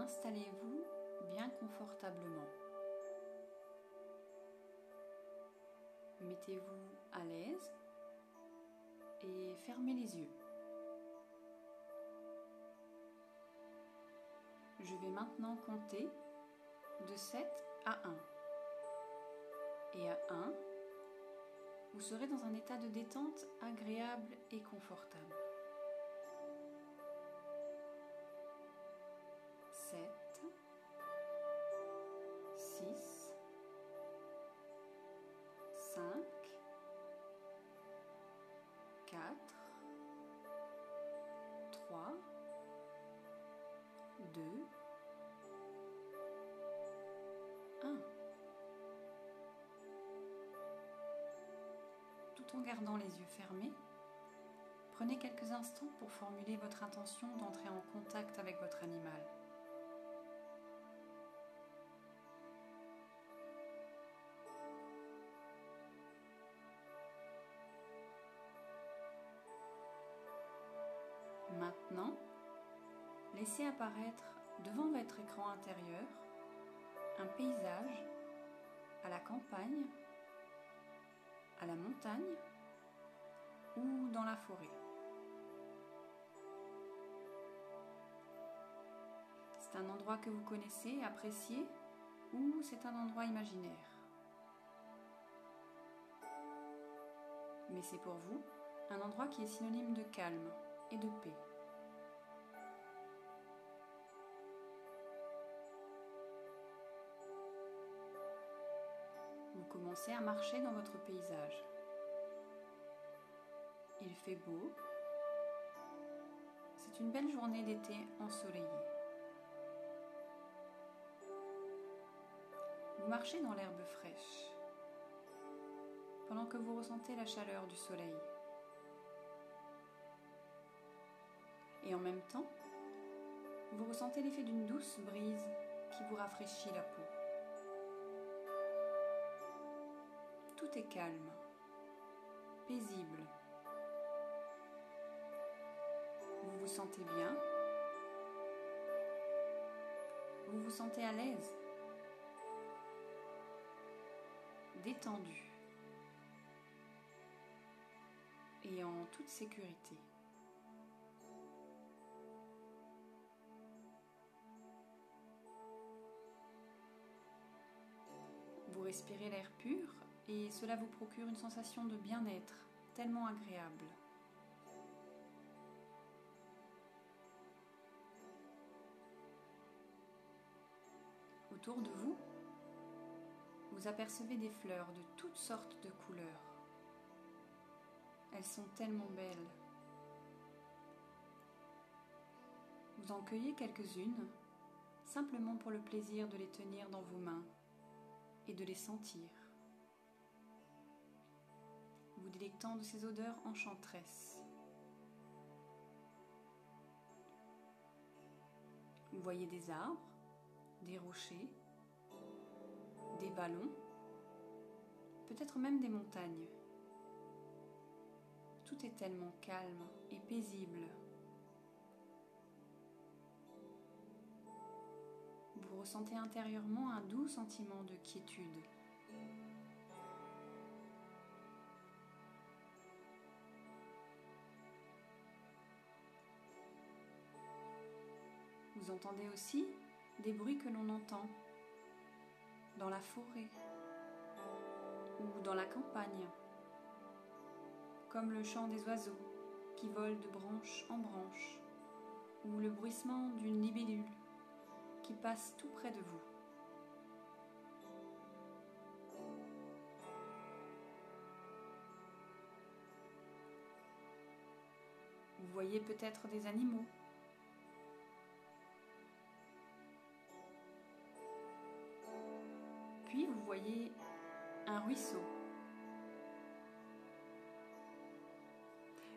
Installez-vous bien confortablement. Mettez-vous à l'aise et fermez les yeux. Je vais maintenant compter de 7 à 1. Et à 1, vous serez dans un état de détente agréable et confortable. 5, 4, 3, 2, 1. Tout en gardant les yeux fermés, prenez quelques instants pour formuler votre intention d'entrer en contact avec votre animal. Laissez apparaître devant votre écran intérieur un paysage à la campagne, à la montagne ou dans la forêt. C'est un endroit que vous connaissez, appréciez ou c'est un endroit imaginaire? Mais c'est pour vous un endroit qui est synonyme de calme et de paix. À marcher dans votre paysage. Il fait beau. C'est une belle journée d'été ensoleillée. Vous marchez dans l'herbe fraîche pendant que vous ressentez la chaleur du soleil. Et en même temps, vous ressentez l'effet d'une douce brise qui vous rafraîchit la peau. Tout est calme, paisible. Vous vous sentez bien? Vous vous sentez à l'aise, détendu et en toute sécurité. Vous respirez l'air pur et cela vous procure une sensation de bien-être tellement agréable. Autour de vous, vous apercevez des fleurs de toutes sortes de couleurs. Elles sont tellement belles. Vous en cueillez quelques-unes, simplement pour le plaisir de les tenir dans vos mains et de les sentir, vous délectant de ces odeurs enchanteresses. Vous voyez des arbres, des rochers, des ballons, peut-être même des montagnes. Tout est tellement calme et paisible. Vous ressentez intérieurement un doux sentiment de quiétude. Entendez aussi des bruits que l'on entend dans la forêt ou dans la campagne, comme le chant des oiseaux qui volent de branche en branche ou le bruissement d'une libellule qui passe tout près de vous. Vous voyez peut-être des animaux. Voyez un ruisseau.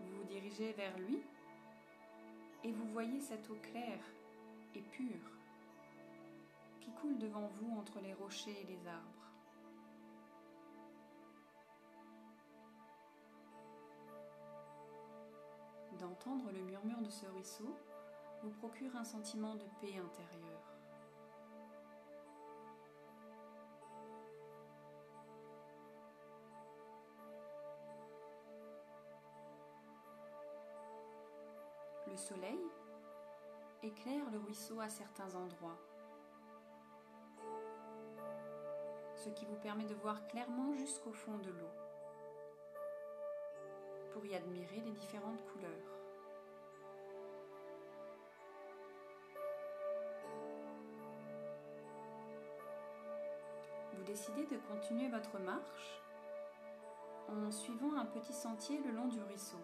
Vous vous dirigez vers lui et vous voyez cette eau claire et pure qui coule devant vous entre les rochers et les arbres. D'entendre le murmure de ce ruisseau vous procure un sentiment de paix intérieure. Le soleil éclaire le ruisseau à certains endroits, ce qui vous permet de voir clairement jusqu'au fond de l'eau pour y admirer les différentes couleurs. Vous décidez de continuer votre marche en suivant un petit sentier le long du ruisseau.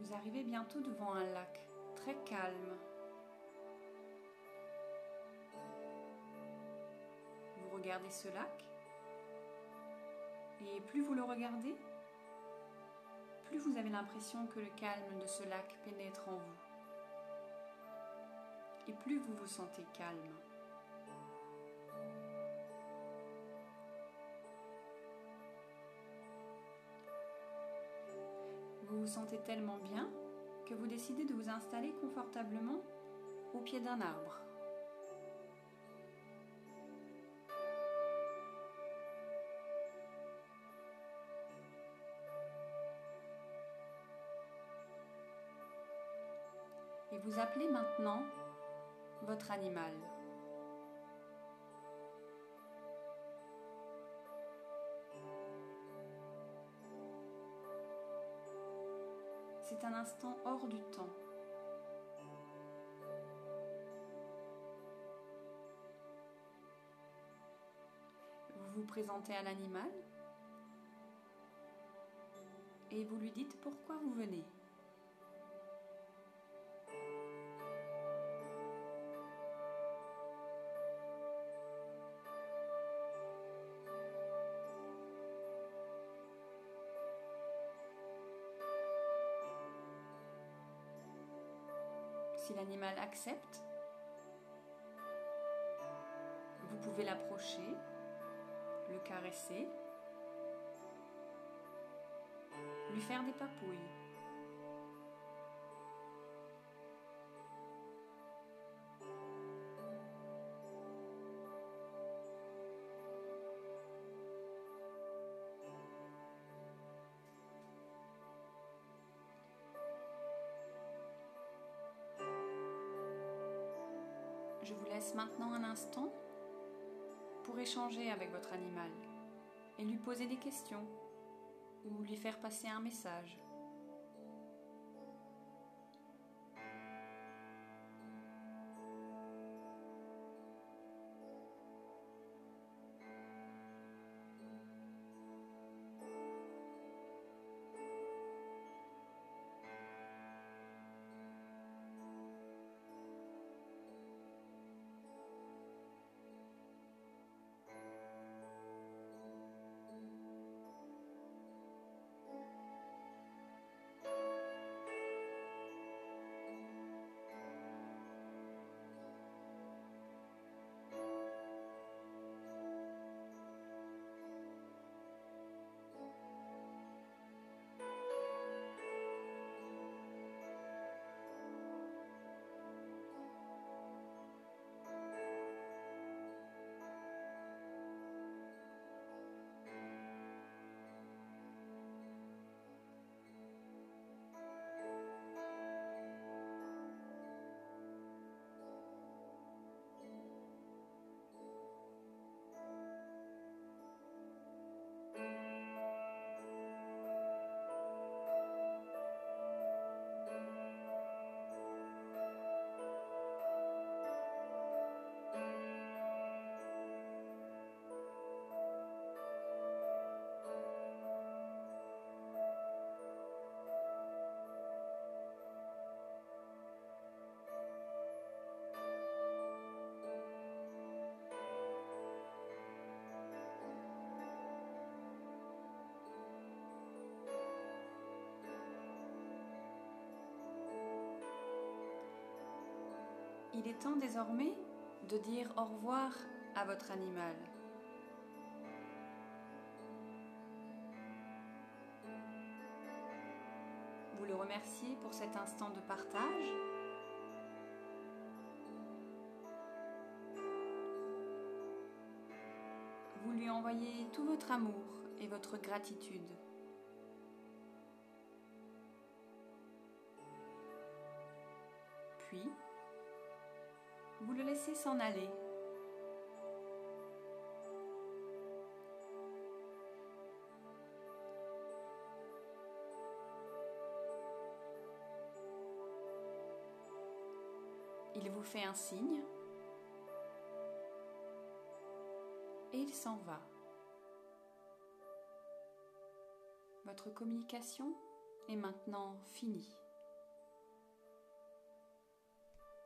Vous arrivez bientôt devant un lac très calme. Vous regardez ce lac et plus vous le regardez, plus vous avez l'impression que le calme de ce lac pénètre en vous. Et plus vous vous sentez calme. Vous sentez tellement bien que vous décidez de vous installer confortablement au pied d'un arbre. Et vous appelez maintenant votre animal. C'est un instant hors du temps. Vous vous présentez à l'animal et vous lui dites pourquoi vous venez. L'animal accepte, vous pouvez l'approcher, le caresser, lui faire des papouilles. Je vous laisse maintenant un instant pour échanger avec votre animal et lui poser des questions ou lui faire passer un message. Il est temps désormais de dire au revoir à votre animal. Vous le remerciez pour cet instant de partage. Vous lui envoyez tout votre amour et votre gratitude. Puis, vous le laissez s'en aller. Il vous fait un signe et il s'en va. Votre communication est maintenant finie.